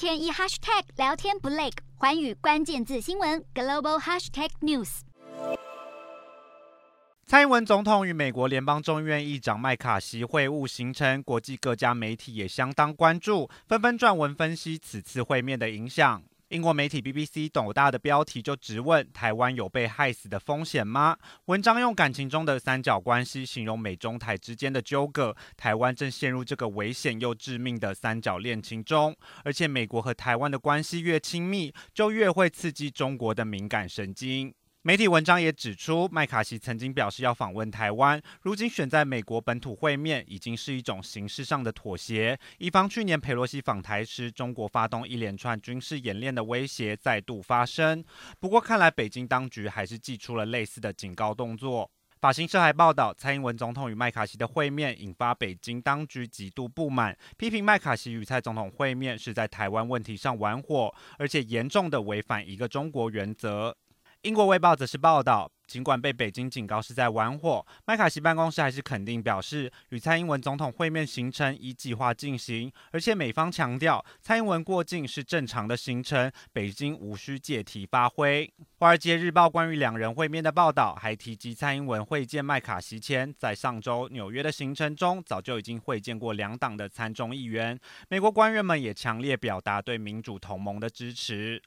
天一 hashtag 聊天不累，环宇关键字新闻 global hashtag news。蔡英文总统与美国联邦众议院议长麦卡锡会晤行程，国际各家媒体也相当关注，纷纷撰文分析此次会面的影响。英国媒体 BBC 斗大的标题就直问：“台湾有被害死的风险吗？”文章用感情中的三角关系形容美中台之间的纠葛，台湾正陷入这个危险又致命的三角恋情中。而且，美国和台湾的关系越亲密，就越会刺激中国的敏感神经。媒体文章也指出，麦卡锡曾经表示要访问台湾，如今选在美国本土会面，已经是一种形式上的妥协。以防去年佩洛西访台时，中国发动一连串军事演练的威胁再度发生。不过，看来北京当局还是祭出了类似的警告动作。法新社还报道，蔡英文总统与麦卡锡的会面引发北京当局极度不满，批评麦卡锡与蔡总统会面是在台湾问题上玩火，而且严重的违反一个中国原则。英国《卫报》则是报道，尽管被北京警告是在玩火，麦卡锡办公室还是肯定表示，与蔡英文总统会面行程依计划进行，而且美方强调，蔡英文过境是正常的行程，北京无需借题发挥。《华尔街日报》关于两人会面的报道还提及，蔡英文会见麦卡锡前，在上周纽约的行程中，早就已经会见过两党的参众议员。美国官员们也强烈表达对民主同盟的支持。